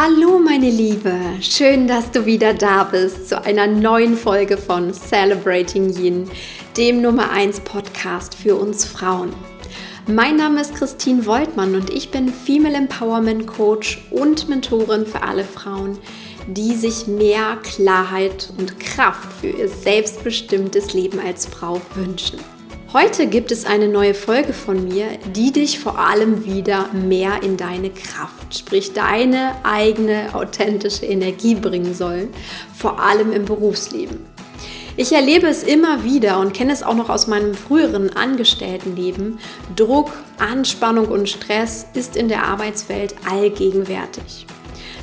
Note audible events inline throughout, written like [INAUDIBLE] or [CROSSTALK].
Hallo meine Liebe, schön, dass du wieder da bist zu einer neuen Folge von Celebrating Yin, dem Nummer 1 Podcast für uns Frauen. Mein Name ist Christine Woltmann und ich bin Female Empowerment Coach und Mentorin für alle Frauen, die sich mehr Klarheit und Kraft für ihr selbstbestimmtes Leben als Frau wünschen. Heute gibt es eine neue Folge von mir, die dich vor allem wieder mehr in deine Kraft, sprich deine eigene authentische Energie bringen soll, vor allem im Berufsleben. Ich erlebe es immer wieder und kenne es auch noch aus meinem früheren Angestelltenleben. Druck, Anspannung und Stress ist in der Arbeitswelt allgegenwärtig.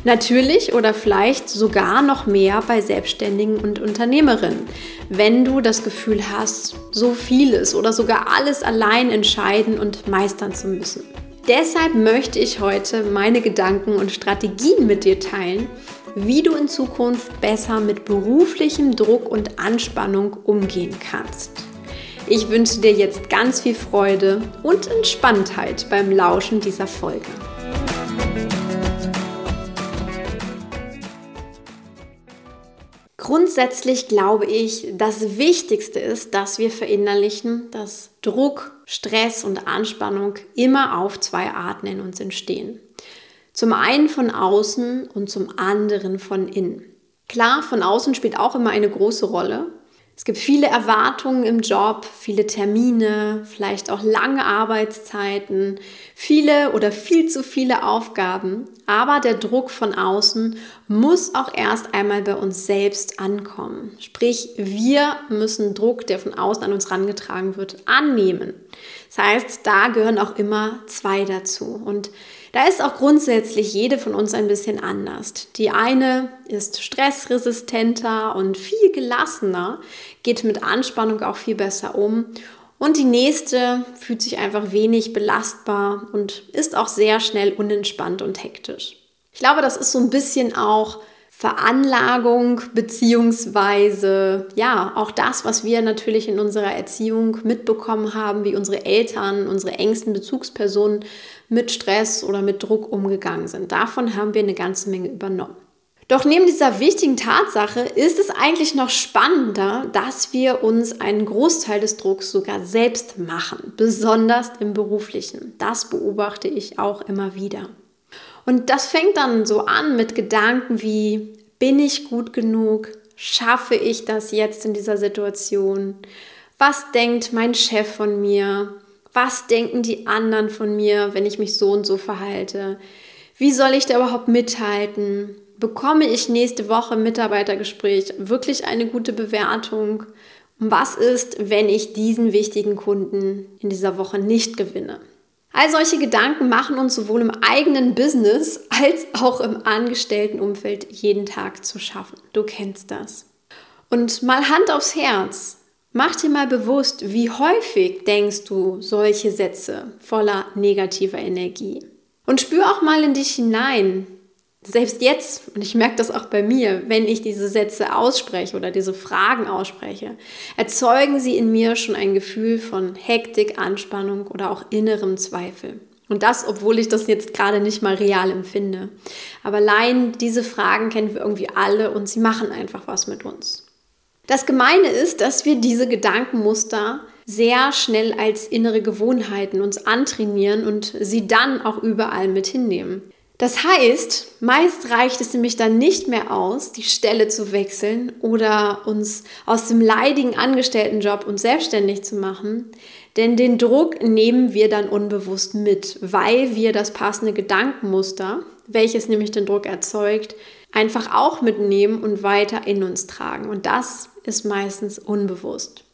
Natürlich oder vielleicht sogar noch mehr bei Selbstständigen und Unternehmerinnen, wenn du das Gefühl hast, so vieles oder sogar alles allein entscheiden und meistern zu müssen. Deshalb möchte ich heute meine Gedanken und Strategien mit dir teilen, wie du in Zukunft besser mit beruflichem Druck und Anspannung umgehen kannst. Ich wünsche dir jetzt ganz viel Freude und Entspanntheit beim Lauschen dieser Folge. Grundsätzlich glaube ich, das Wichtigste ist, dass wir verinnerlichen, dass Druck, Stress und Anspannung immer auf zwei Arten in uns entstehen. Zum einen von außen und zum anderen von innen. Klar, von außen spielt auch immer eine große Rolle. Es gibt viele Erwartungen im Job, viele Termine, vielleicht auch lange Arbeitszeiten, viele oder viel zu viele Aufgaben. Aber der Druck von außen muss auch erst einmal bei uns selbst ankommen. Sprich, wir müssen Druck, der von außen an uns herangetragen wird, annehmen. Das heißt, da gehören auch immer zwei dazu. Und da ist auch grundsätzlich jede von uns ein bisschen anders. Die eine ist stressresistenter und viel gelassener, geht mit Anspannung auch viel besser um. Und die nächste fühlt sich einfach wenig belastbar und ist auch sehr schnell unentspannt und hektisch. Ich glaube, das ist so ein bisschen auch Veranlagung beziehungsweise ja auch das, was wir natürlich in unserer Erziehung mitbekommen haben, wie unsere Eltern, unsere engsten Bezugspersonen mit Stress oder mit Druck umgegangen sind. Davon haben wir eine ganze Menge übernommen. Doch neben dieser wichtigen Tatsache ist es eigentlich noch spannender, dass wir uns einen Großteil des Drucks sogar selbst machen, besonders im beruflichen. Das beobachte ich auch immer wieder. Und das fängt dann so an mit Gedanken wie, bin ich gut genug? Schaffe ich das jetzt in dieser Situation? Was denkt mein Chef von mir? Was denken die anderen von mir, wenn ich mich so und so verhalte? Wie soll ich da überhaupt mithalten? Bekomme ich nächste Woche im Mitarbeitergespräch wirklich eine gute Bewertung? Und was ist, wenn ich diesen wichtigen Kunden in dieser Woche nicht gewinne? All solche Gedanken machen uns sowohl im eigenen Business als auch im Angestelltenumfeld jeden Tag zu schaffen. Du kennst das. Und mal Hand aufs Herz. Mach dir mal bewusst, wie häufig denkst du solche Sätze voller negativer Energie. Und spür auch mal in dich hinein, selbst jetzt, und ich merke das auch bei mir, wenn ich diese Sätze ausspreche oder diese Fragen ausspreche, erzeugen sie in mir schon ein Gefühl von Hektik, Anspannung oder auch innerem Zweifel. Und das, obwohl ich das jetzt gerade nicht mal real empfinde. Aber allein diese Fragen kennen wir irgendwie alle und sie machen einfach was mit uns. Das Gemeine ist, dass wir diese Gedankenmuster sehr schnell als innere Gewohnheiten uns antrainieren und sie dann auch überall mit hinnehmen. Das heißt, meist reicht es nämlich dann nicht mehr aus, die Stelle zu wechseln oder uns aus dem leidigen Angestelltenjob uns selbstständig zu machen, denn den Druck nehmen wir dann unbewusst mit, weil wir das passende Gedankenmuster, welches nämlich den Druck erzeugt, einfach auch mitnehmen und weiter in uns tragen. Und das ist meistens unbewusst.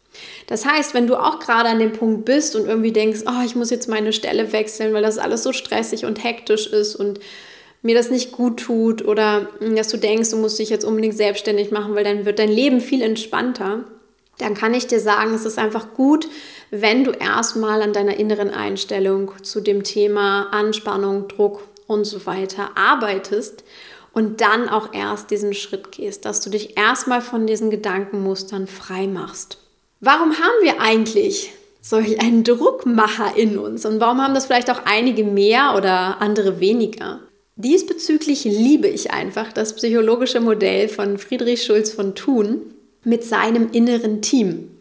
Das heißt, wenn du auch gerade an dem Punkt bist und irgendwie denkst, oh, ich muss jetzt meine Stelle wechseln, weil das alles so stressig und hektisch ist und mir das nicht gut tut oder hm, dass du denkst, du musst dich jetzt unbedingt selbstständig machen, weil dann wird dein Leben viel entspannter, dann kann ich dir sagen, es ist einfach gut, wenn du erstmal an deiner inneren Einstellung zu dem Thema Anspannung, Druck und so weiter arbeitest und dann auch erst diesen Schritt gehst, dass du dich erstmal von diesen Gedankenmustern frei machst. Warum haben wir eigentlich solch einen Druckmacher in uns und warum haben das vielleicht auch einige mehr oder andere weniger? Diesbezüglich liebe ich einfach das psychologische Modell von Friedrich Schulz von Thun mit seinem inneren Team.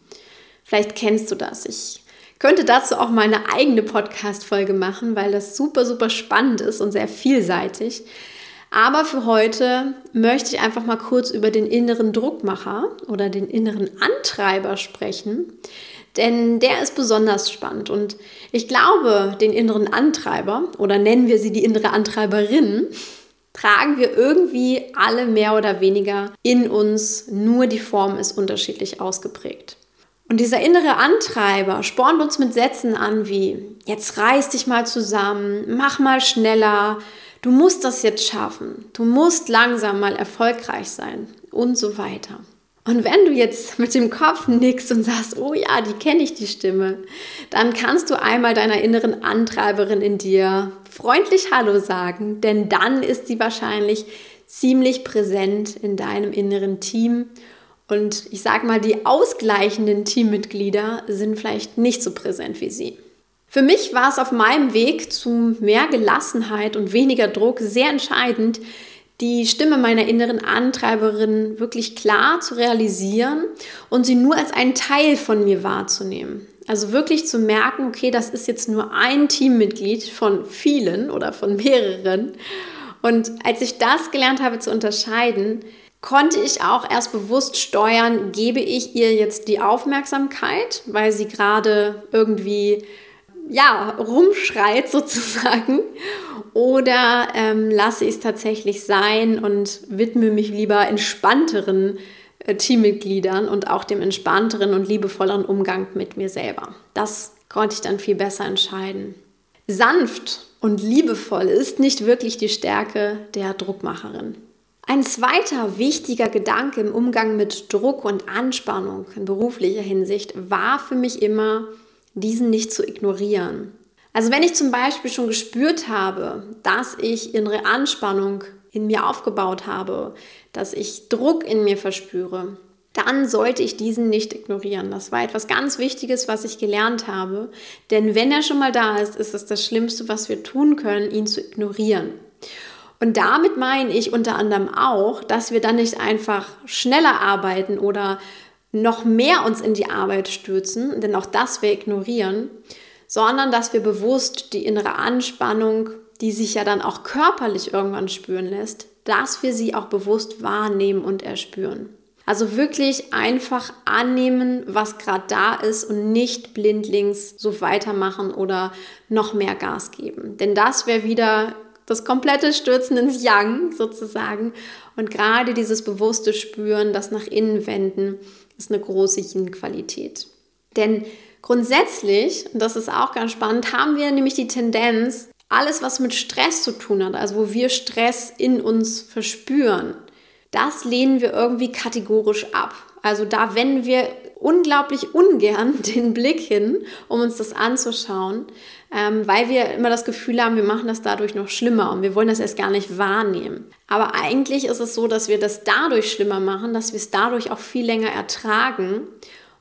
Vielleicht kennst du das. Ich könnte dazu auch mal eine eigene Podcast-Folge machen, weil das super, super spannend ist und sehr vielseitig. Aber für heute möchte ich einfach mal kurz über den inneren Druckmacher oder den inneren Antreiber sprechen, denn der ist besonders spannend und ich glaube, den inneren Antreiber oder nennen wir sie die innere Antreiberin, tragen wir irgendwie alle mehr oder weniger in uns, nur die Form ist unterschiedlich ausgeprägt. Und dieser innere Antreiber spornt uns mit Sätzen an wie, jetzt reiß dich mal zusammen, mach mal schneller, du musst das jetzt schaffen, du musst langsam mal erfolgreich sein und so weiter. Und wenn du jetzt [LAUGHS] mit dem Kopf nickst und sagst, oh ja, die kenne ich die Stimme, dann kannst du einmal deiner inneren Antreiberin in dir freundlich Hallo sagen, denn dann ist sie wahrscheinlich ziemlich präsent in deinem inneren Team und ich sage mal, die ausgleichenden Teammitglieder sind vielleicht nicht so präsent wie sie. Für mich war es auf meinem Weg zu mehr Gelassenheit und weniger Druck sehr entscheidend, die Stimme meiner inneren Antreiberin wirklich klar zu realisieren und sie nur als einen Teil von mir wahrzunehmen. Also wirklich zu merken, okay, das ist jetzt nur ein Teammitglied von vielen oder von mehreren. Und als ich das gelernt habe zu unterscheiden, konnte ich auch erst bewusst steuern, gebe ich ihr jetzt die Aufmerksamkeit, weil sie gerade irgendwie ja, rumschreit sozusagen. Oder ähm, lasse ich es tatsächlich sein und widme mich lieber entspannteren äh, Teammitgliedern und auch dem entspannteren und liebevolleren Umgang mit mir selber. Das konnte ich dann viel besser entscheiden. Sanft und liebevoll ist nicht wirklich die Stärke der Druckmacherin. Ein zweiter wichtiger Gedanke im Umgang mit Druck und Anspannung in beruflicher Hinsicht war für mich immer, diesen nicht zu ignorieren. Also wenn ich zum Beispiel schon gespürt habe, dass ich innere Anspannung in mir aufgebaut habe, dass ich Druck in mir verspüre, dann sollte ich diesen nicht ignorieren. Das war etwas ganz Wichtiges, was ich gelernt habe. Denn wenn er schon mal da ist, ist es das Schlimmste, was wir tun können, ihn zu ignorieren. Und damit meine ich unter anderem auch, dass wir dann nicht einfach schneller arbeiten oder noch mehr uns in die Arbeit stürzen, denn auch das wir ignorieren, sondern dass wir bewusst die innere Anspannung, die sich ja dann auch körperlich irgendwann spüren lässt, dass wir sie auch bewusst wahrnehmen und erspüren. Also wirklich einfach annehmen, was gerade da ist und nicht blindlings so weitermachen oder noch mehr Gas geben. Denn das wäre wieder das komplette Stürzen ins Yang sozusagen. Und gerade dieses bewusste Spüren, das nach innen wenden, ist eine große Yin-Qualität. Denn grundsätzlich, und das ist auch ganz spannend, haben wir nämlich die Tendenz, alles, was mit Stress zu tun hat, also wo wir Stress in uns verspüren, das lehnen wir irgendwie kategorisch ab. Also da wenden wir unglaublich ungern [LAUGHS] den Blick hin, um uns das anzuschauen, ähm, weil wir immer das Gefühl haben, wir machen das dadurch noch schlimmer und wir wollen das erst gar nicht wahrnehmen. Aber eigentlich ist es so, dass wir das dadurch schlimmer machen, dass wir es dadurch auch viel länger ertragen.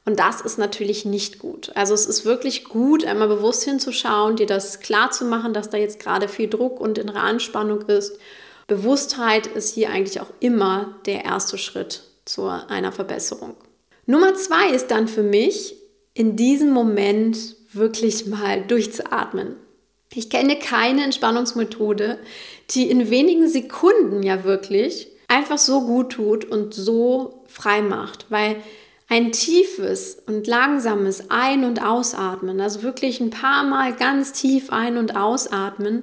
Und das ist natürlich nicht gut. Also es ist wirklich gut, einmal bewusst hinzuschauen, dir das klar zu machen, dass da jetzt gerade viel Druck und innere Anspannung ist. Bewusstheit ist hier eigentlich auch immer der erste Schritt zu einer Verbesserung. Nummer zwei ist dann für mich, in diesem Moment wirklich mal durchzuatmen. Ich kenne keine Entspannungsmethode, die in wenigen Sekunden ja wirklich einfach so gut tut und so frei macht, weil ein tiefes und langsames Ein- und Ausatmen, also wirklich ein paar Mal ganz tief ein- und ausatmen,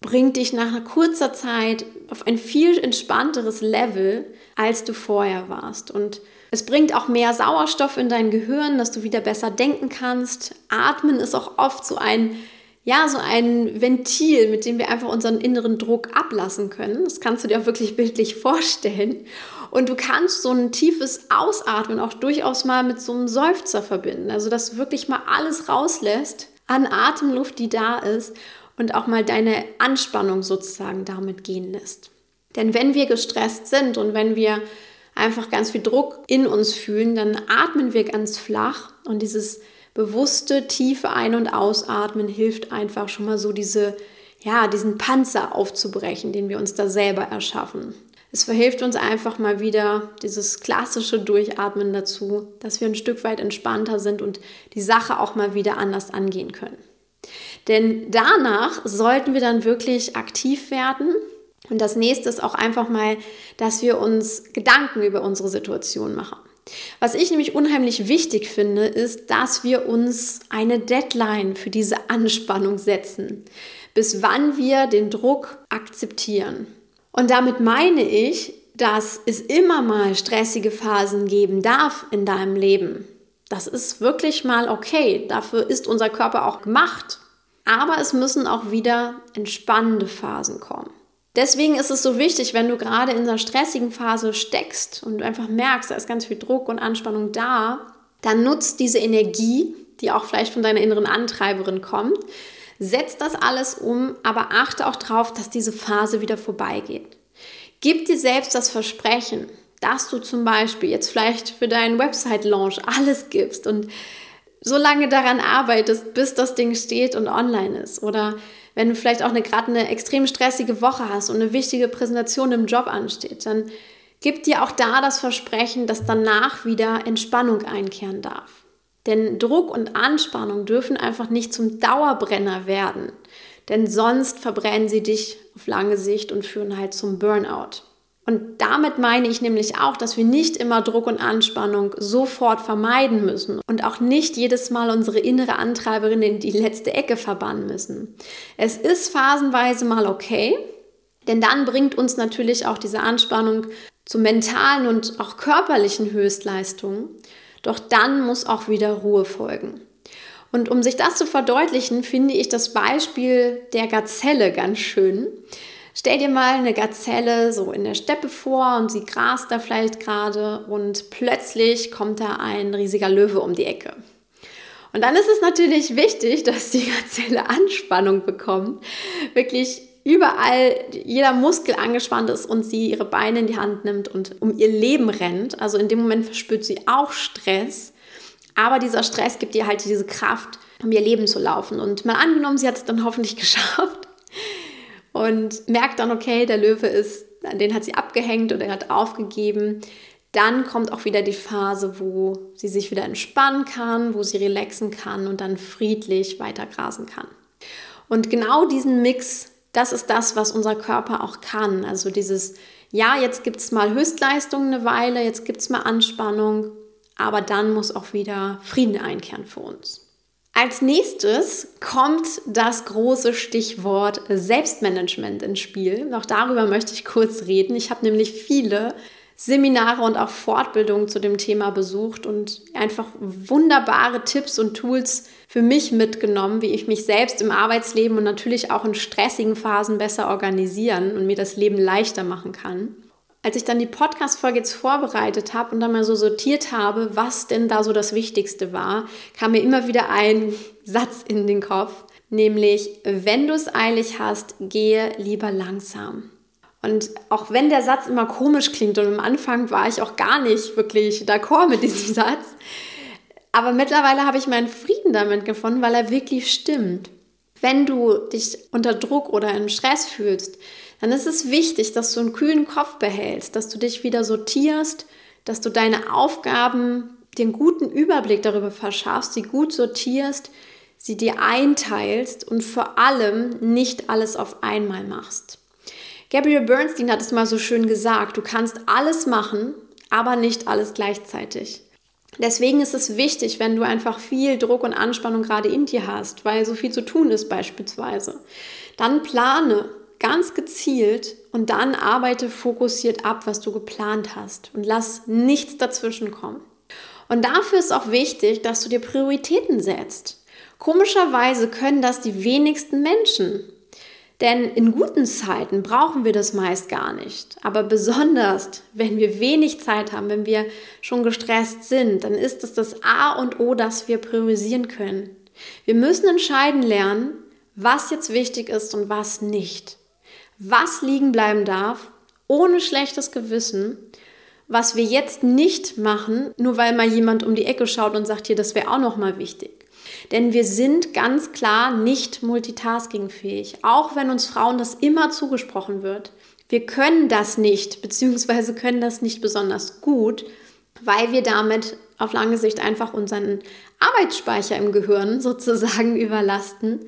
bringt dich nach einer kurzer Zeit auf ein viel entspannteres Level, als du vorher warst. Und es bringt auch mehr Sauerstoff in dein Gehirn, dass du wieder besser denken kannst. Atmen ist auch oft so ein ja, so ein Ventil, mit dem wir einfach unseren inneren Druck ablassen können. Das kannst du dir auch wirklich bildlich [LAUGHS] vorstellen. Und du kannst so ein tiefes Ausatmen auch durchaus mal mit so einem Seufzer verbinden. Also, dass du wirklich mal alles rauslässt an Atemluft, die da ist und auch mal deine Anspannung sozusagen damit gehen lässt. Denn wenn wir gestresst sind und wenn wir einfach ganz viel Druck in uns fühlen, dann atmen wir ganz flach und dieses bewusste tiefe Ein- und Ausatmen hilft einfach schon mal so diese ja, diesen Panzer aufzubrechen, den wir uns da selber erschaffen. Es verhilft uns einfach mal wieder dieses klassische Durchatmen dazu, dass wir ein Stück weit entspannter sind und die Sache auch mal wieder anders angehen können. Denn danach sollten wir dann wirklich aktiv werden. Und das nächste ist auch einfach mal, dass wir uns Gedanken über unsere Situation machen. Was ich nämlich unheimlich wichtig finde, ist, dass wir uns eine Deadline für diese Anspannung setzen, bis wann wir den Druck akzeptieren. Und damit meine ich, dass es immer mal stressige Phasen geben darf in deinem Leben. Das ist wirklich mal okay. Dafür ist unser Körper auch gemacht. Aber es müssen auch wieder entspannende Phasen kommen. Deswegen ist es so wichtig, wenn du gerade in einer stressigen Phase steckst und du einfach merkst, da ist ganz viel Druck und Anspannung da, dann nutzt diese Energie, die auch vielleicht von deiner inneren Antreiberin kommt, setz das alles um, aber achte auch darauf, dass diese Phase wieder vorbeigeht. Gib dir selbst das Versprechen, dass du zum Beispiel jetzt vielleicht für deinen Website-Launch alles gibst und so lange daran arbeitest, bis das Ding steht und online ist. Oder wenn du vielleicht auch eine, gerade eine extrem stressige Woche hast und eine wichtige Präsentation im Job ansteht, dann gib dir auch da das Versprechen, dass danach wieder Entspannung einkehren darf. Denn Druck und Anspannung dürfen einfach nicht zum Dauerbrenner werden, denn sonst verbrennen sie dich auf lange Sicht und führen halt zum Burnout. Und damit meine ich nämlich auch, dass wir nicht immer Druck und Anspannung sofort vermeiden müssen und auch nicht jedes Mal unsere innere Antreiberin in die letzte Ecke verbannen müssen. Es ist phasenweise mal okay, denn dann bringt uns natürlich auch diese Anspannung zu mentalen und auch körperlichen Höchstleistungen. Doch dann muss auch wieder Ruhe folgen. Und um sich das zu verdeutlichen, finde ich das Beispiel der Gazelle ganz schön. Stell dir mal eine Gazelle so in der Steppe vor und sie grast da vielleicht gerade und plötzlich kommt da ein riesiger Löwe um die Ecke. Und dann ist es natürlich wichtig, dass die Gazelle [LAUGHS] Anspannung bekommt, wirklich überall jeder Muskel angespannt ist und sie ihre Beine in die Hand nimmt und um ihr Leben rennt. Also in dem Moment verspürt sie auch Stress, aber dieser Stress gibt ihr halt diese Kraft, um ihr Leben zu laufen. Und mal angenommen, sie hat es dann hoffentlich [LAUGHS] geschafft, und merkt dann, okay, der Löwe ist, den hat sie abgehängt oder er hat aufgegeben. Dann kommt auch wieder die Phase, wo sie sich wieder entspannen kann, wo sie relaxen kann und dann friedlich weiter grasen kann. Und genau diesen Mix, das ist das, was unser Körper auch kann. Also dieses, ja, jetzt gibt es mal Höchstleistung eine Weile, jetzt gibt es mal Anspannung, aber dann muss auch wieder Frieden einkehren für uns. Als nächstes kommt das große Stichwort Selbstmanagement ins Spiel. Auch darüber möchte ich kurz reden. Ich habe nämlich viele Seminare und auch Fortbildungen zu dem Thema besucht und einfach wunderbare Tipps und Tools für mich mitgenommen, wie ich mich selbst im Arbeitsleben und natürlich auch in stressigen Phasen besser organisieren und mir das Leben leichter machen kann als ich dann die Podcast-Folge jetzt vorbereitet habe und dann mal so sortiert habe, was denn da so das Wichtigste war, kam mir immer wieder ein Satz in den Kopf, nämlich, wenn du es eilig hast, gehe lieber langsam. Und auch wenn der Satz immer komisch klingt und am Anfang war ich auch gar nicht wirklich d'accord mit diesem [LAUGHS] Satz, aber mittlerweile habe ich meinen Frieden damit gefunden, weil er wirklich stimmt. Wenn du dich unter Druck oder im Stress fühlst, dann ist es wichtig, dass du einen kühlen Kopf behältst, dass du dich wieder sortierst, dass du deine Aufgaben, den guten Überblick darüber verschaffst, sie gut sortierst, sie dir einteilst und vor allem nicht alles auf einmal machst. Gabriel Bernstein hat es mal so schön gesagt, du kannst alles machen, aber nicht alles gleichzeitig. Deswegen ist es wichtig, wenn du einfach viel Druck und Anspannung gerade in dir hast, weil so viel zu tun ist beispielsweise, dann plane, ganz gezielt und dann arbeite fokussiert ab, was du geplant hast und lass nichts dazwischen kommen. Und dafür ist auch wichtig, dass du dir Prioritäten setzt. Komischerweise können das die wenigsten Menschen. Denn in guten Zeiten brauchen wir das meist gar nicht. Aber besonders, [LAUGHS] wenn wir wenig Zeit haben, wenn wir schon gestresst sind, dann ist es das A und O, dass wir priorisieren können. Wir müssen entscheiden lernen, was jetzt wichtig ist und was nicht was liegen bleiben darf, ohne schlechtes Gewissen, was wir jetzt nicht machen, nur weil mal jemand um die Ecke schaut und sagt, hier, das wäre auch noch mal wichtig. Denn wir sind ganz klar nicht multitaskingfähig, auch wenn uns Frauen das immer zugesprochen wird. Wir können das nicht, beziehungsweise können das nicht besonders gut, weil wir damit auf lange Sicht einfach unseren Arbeitsspeicher im Gehirn [LAUGHS] sozusagen überlasten.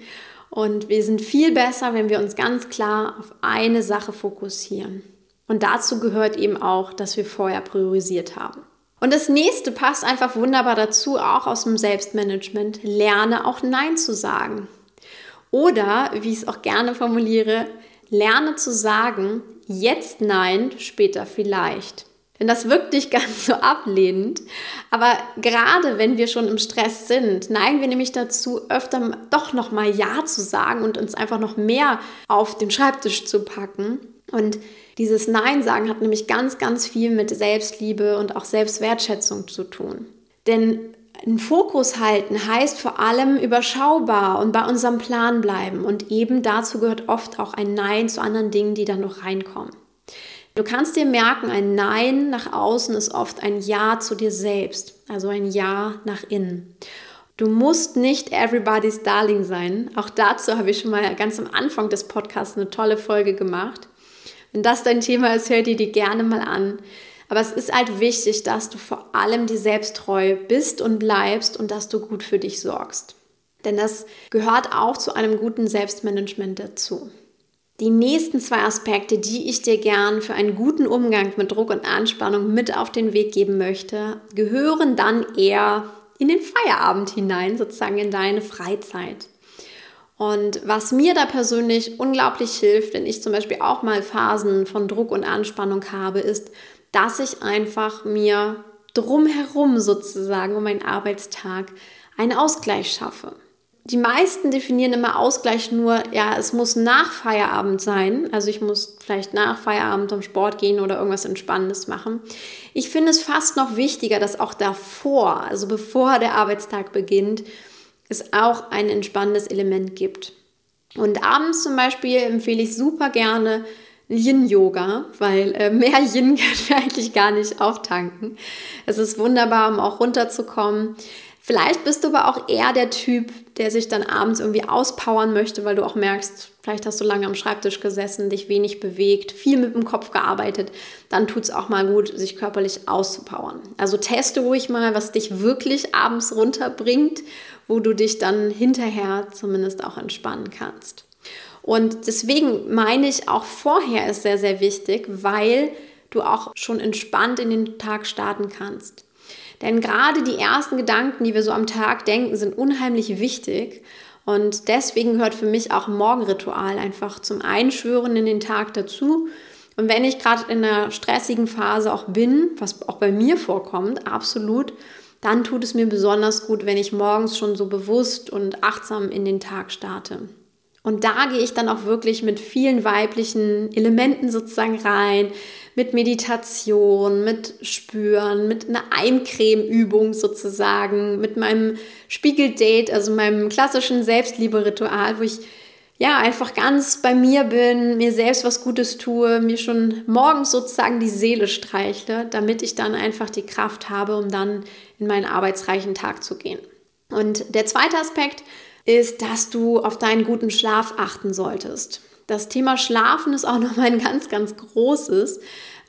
Und wir sind viel besser, wenn wir uns ganz klar auf eine Sache fokussieren. Und dazu gehört eben auch, dass wir vorher priorisiert haben. Und das nächste passt einfach wunderbar dazu, auch aus dem Selbstmanagement. Lerne auch Nein zu sagen. Oder, wie ich es auch gerne formuliere, lerne zu sagen, jetzt Nein, später vielleicht. Denn das wirkt nicht [LAUGHS] ganz so ablehnend. Aber gerade wenn wir schon im Stress sind, neigen wir nämlich dazu, öfter doch nochmal Ja zu sagen und uns einfach noch mehr auf den Schreibtisch zu packen. Und dieses Nein sagen hat nämlich ganz, ganz viel mit Selbstliebe und auch Selbstwertschätzung zu tun. Denn einen Fokus halten heißt vor allem überschaubar und bei unserem Plan bleiben. Und eben dazu gehört oft auch ein Nein zu anderen Dingen, die dann noch reinkommen. Du kannst dir merken, ein Nein nach außen ist oft ein Ja zu dir selbst, also ein Ja nach innen. Du musst nicht everybody's darling sein. Auch dazu habe ich schon mal ganz am Anfang des Podcasts eine tolle Folge gemacht. Wenn das dein Thema ist, hör dir die gerne mal an. Aber es ist halt wichtig, dass du vor allem dir selbst treu bist und bleibst und dass du gut für dich sorgst. Denn das gehört auch zu einem guten Selbstmanagement dazu. Die nächsten zwei Aspekte, die ich dir gern für einen guten Umgang mit Druck und Anspannung mit auf den Weg geben möchte, gehören dann eher in den Feierabend hinein, sozusagen in deine Freizeit. Und was mir da persönlich unglaublich hilft, wenn ich zum Beispiel auch mal Phasen von Druck und Anspannung habe, ist, dass ich einfach mir drumherum sozusagen um meinen Arbeitstag einen Ausgleich schaffe die meisten definieren immer Ausgleich nur, ja, es muss nach Feierabend sein. Also ich muss vielleicht nach Feierabend zum Sport gehen oder irgendwas Entspannendes machen. Ich finde es fast noch wichtiger, dass auch davor, also bevor der Arbeitstag beginnt, es auch ein entspannendes Element gibt. Und abends zum Beispiel empfehle ich super gerne Yin-Yoga, weil äh, mehr [LAUGHS] Yin können wir eigentlich gar nicht auftanken. Es ist wunderbar, um auch runterzukommen. Vielleicht bist du aber auch eher der Typ, der sich dann abends irgendwie auspowern möchte, weil du auch merkst, vielleicht hast du lange am Schreibtisch gesessen, dich wenig bewegt, viel mit dem Kopf gearbeitet. Dann tut es auch mal gut, sich körperlich auszupowern. Also teste ruhig mal, was dich wirklich abends runterbringt, wo du dich dann hinterher zumindest auch entspannen kannst. Und deswegen meine ich, auch vorher ist sehr, sehr wichtig, weil du auch schon entspannt in den Tag starten kannst. Denn gerade die ersten Gedanken, die wir so am Tag denken, sind unheimlich wichtig. Und deswegen gehört für mich auch Morgenritual einfach zum Einschwören in den Tag dazu. Und wenn ich gerade in einer stressigen Phase auch bin, was auch bei mir vorkommt, absolut, dann tut es mir besonders gut, wenn ich morgens schon so bewusst und achtsam in den Tag starte. Und da gehe ich dann auch wirklich mit vielen weiblichen Elementen sozusagen rein, mit Meditation, mit Spüren, mit einer Eincremeübung sozusagen, mit meinem Spiegeldate, also meinem klassischen Selbstliebe-Ritual, wo ich ja einfach ganz bei mir bin, mir selbst was Gutes tue, mir schon morgens sozusagen die Seele streichle, damit ich dann einfach die Kraft habe, um dann in meinen arbeitsreichen Tag zu gehen. Und der zweite Aspekt, ist, dass du auf deinen guten Schlaf achten solltest. Das Thema Schlafen ist auch [LAUGHS] nochmal ein ganz, ganz großes.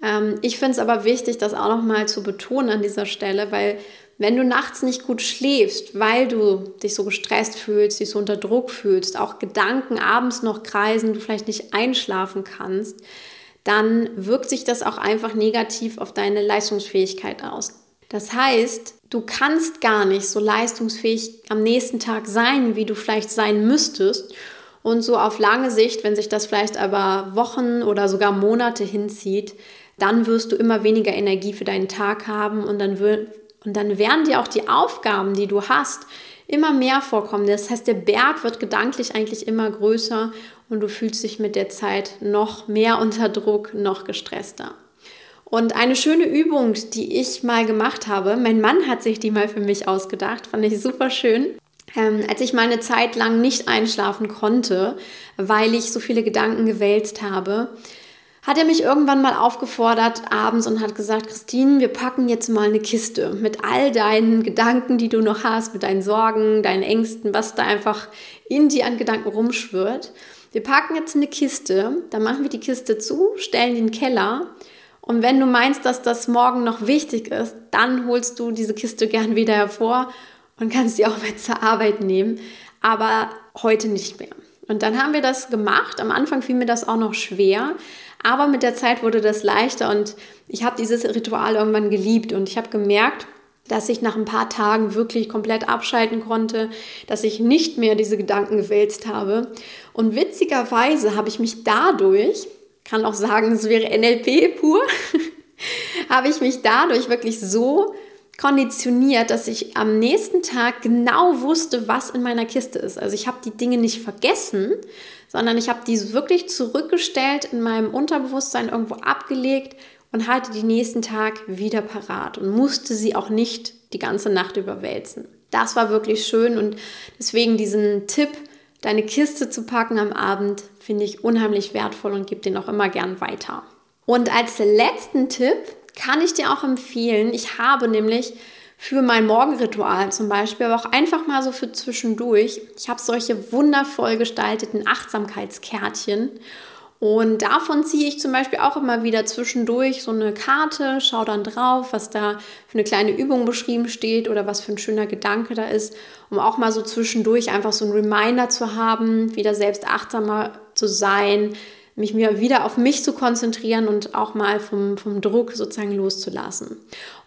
Ähm, ich finde es aber wichtig, das auch nochmal zu betonen an dieser Stelle, weil wenn du nachts nicht gut schläfst, weil du dich so gestresst fühlst, dich so unter Druck fühlst, auch Gedanken abends noch kreisen, du vielleicht nicht einschlafen kannst, dann wirkt sich das auch einfach negativ auf deine Leistungsfähigkeit aus. Das heißt, du kannst gar nicht so leistungsfähig am nächsten Tag sein, wie du vielleicht sein müsstest. Und so auf lange Sicht, wenn sich das vielleicht aber Wochen oder sogar Monate hinzieht, dann wirst du immer weniger Energie für deinen Tag haben und dann, und dann werden dir auch die Aufgaben, die du hast, immer mehr vorkommen. Das heißt, der Berg wird gedanklich eigentlich immer größer und du fühlst dich mit der Zeit noch mehr unter Druck, noch gestresster. Und eine schöne Übung, die ich mal gemacht habe, mein Mann hat sich die mal für mich ausgedacht, fand ich super schön. Ähm, als ich mal eine Zeit lang nicht einschlafen konnte, weil ich so viele Gedanken gewälzt habe, hat er mich irgendwann mal aufgefordert abends und hat gesagt, Christine, wir packen jetzt mal eine Kiste mit all deinen Gedanken, die du noch hast, mit deinen Sorgen, deinen Ängsten, was da einfach in dir an Gedanken rumschwirrt. Wir packen jetzt eine Kiste, dann machen wir die Kiste zu, stellen den Keller und wenn du meinst, dass das morgen noch wichtig ist, dann holst du diese Kiste gern wieder hervor und kannst sie auch mit zur Arbeit nehmen, aber heute nicht mehr. Und dann haben wir das gemacht. Am Anfang fiel mir das auch noch schwer, aber mit der Zeit wurde das leichter und ich habe dieses Ritual irgendwann geliebt und ich habe gemerkt, dass ich nach ein paar Tagen wirklich komplett abschalten konnte, dass ich nicht mehr diese Gedanken gewälzt habe. Und witzigerweise habe ich mich dadurch, kann auch sagen, es wäre NLP pur, [LAUGHS] habe ich mich dadurch wirklich so konditioniert, dass ich am nächsten Tag genau wusste, was in meiner Kiste ist. Also ich habe die Dinge nicht vergessen, sondern ich habe die wirklich zurückgestellt in meinem Unterbewusstsein irgendwo abgelegt und hatte die nächsten Tag wieder parat und musste sie auch nicht die ganze Nacht überwälzen. Das war wirklich schön und deswegen diesen Tipp, deine Kiste zu packen am Abend, finde ich unheimlich wertvoll und gebe den auch immer gern weiter. Und als letzten Tipp kann ich dir auch empfehlen. Ich habe nämlich für mein Morgenritual zum Beispiel, aber auch einfach mal so für zwischendurch, ich habe solche wundervoll gestalteten Achtsamkeitskärtchen. Und davon ziehe ich zum Beispiel auch immer wieder zwischendurch so eine Karte, schaue dann drauf, was da für eine kleine Übung beschrieben steht oder was für ein schöner Gedanke da ist, um auch mal so zwischendurch einfach so ein Reminder zu haben, wieder selbst achtsamer zu sein, mich mir wieder auf mich zu konzentrieren und auch mal vom, vom Druck sozusagen loszulassen.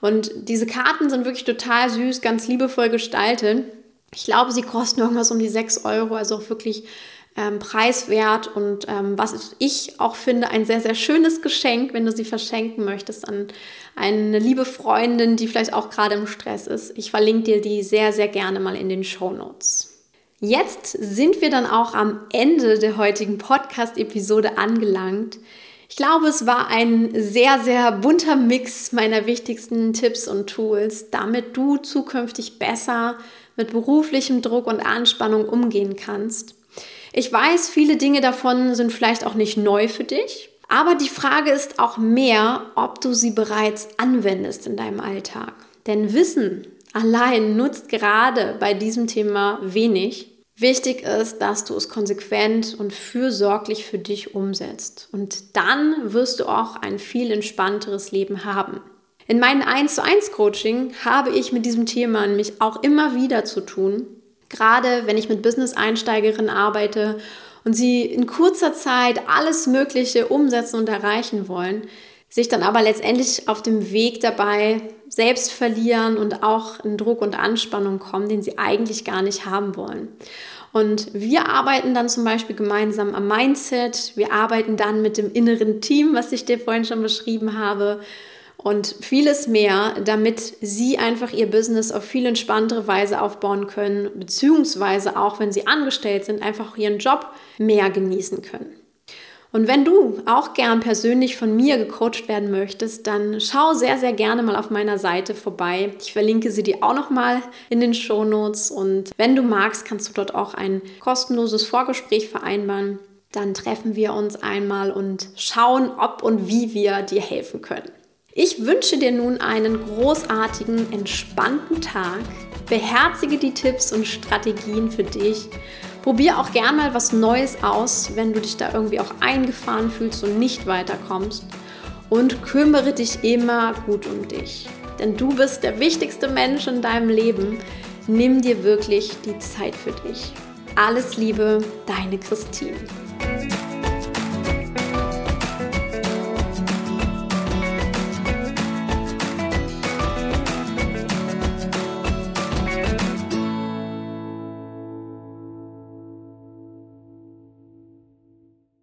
Und diese Karten sind wirklich total süß, ganz liebevoll gestaltet. Ich glaube, sie kosten irgendwas um die 6 Euro, also auch wirklich ähm, preiswert und ähm, was ich auch finde, ein sehr, sehr schönes Geschenk, wenn du sie verschenken möchtest an eine liebe Freundin, die vielleicht auch gerade im Stress ist. Ich verlinke dir die sehr, sehr gerne mal in den Show Notes. Jetzt sind wir dann auch am Ende der heutigen Podcast-Episode angelangt. Ich glaube, es war ein sehr, sehr bunter Mix meiner wichtigsten Tipps und Tools, damit du zukünftig besser mit beruflichem Druck und Anspannung umgehen kannst. Ich weiß, viele Dinge davon sind vielleicht auch nicht neu für dich, aber die Frage ist auch mehr, ob du sie bereits anwendest in deinem Alltag. Denn Wissen allein nutzt gerade bei diesem Thema wenig. Wichtig ist, dass du es konsequent und fürsorglich für dich umsetzt. Und dann wirst du auch ein viel entspannteres Leben haben. In meinem 1 zu 1 Coaching habe ich mit diesem Thema nämlich auch immer wieder zu tun. Gerade wenn ich mit Business-Einsteigerinnen arbeite und sie in kurzer Zeit alles Mögliche umsetzen und erreichen wollen, sich dann aber letztendlich auf dem Weg dabei selbst verlieren und auch in Druck und Anspannung kommen, den sie eigentlich gar nicht haben wollen. Und wir arbeiten dann zum Beispiel gemeinsam am Mindset. Wir arbeiten dann mit dem inneren Team, was ich dir vorhin schon beschrieben habe. Und vieles mehr, damit sie einfach ihr Business auf viel entspanntere Weise aufbauen können, beziehungsweise auch wenn sie angestellt sind, einfach ihren Job mehr genießen können. Und wenn du auch gern persönlich von mir gecoacht werden möchtest, dann schau sehr, sehr gerne mal auf meiner Seite vorbei. Ich verlinke sie dir auch nochmal in den Show Notes. Und wenn du magst, kannst du dort auch ein kostenloses Vorgespräch vereinbaren. Dann treffen wir uns einmal und schauen, ob und wie wir dir helfen können. Ich wünsche dir nun einen großartigen, entspannten Tag. Beherzige die Tipps und Strategien für dich Probier auch gern mal was Neues aus, wenn du dich da irgendwie auch eingefahren fühlst und nicht weiterkommst. Und kümmere dich immer gut um dich. Denn du bist der wichtigste Mensch in deinem Leben. Nimm dir wirklich die Zeit für dich. Alles Liebe, deine Christine.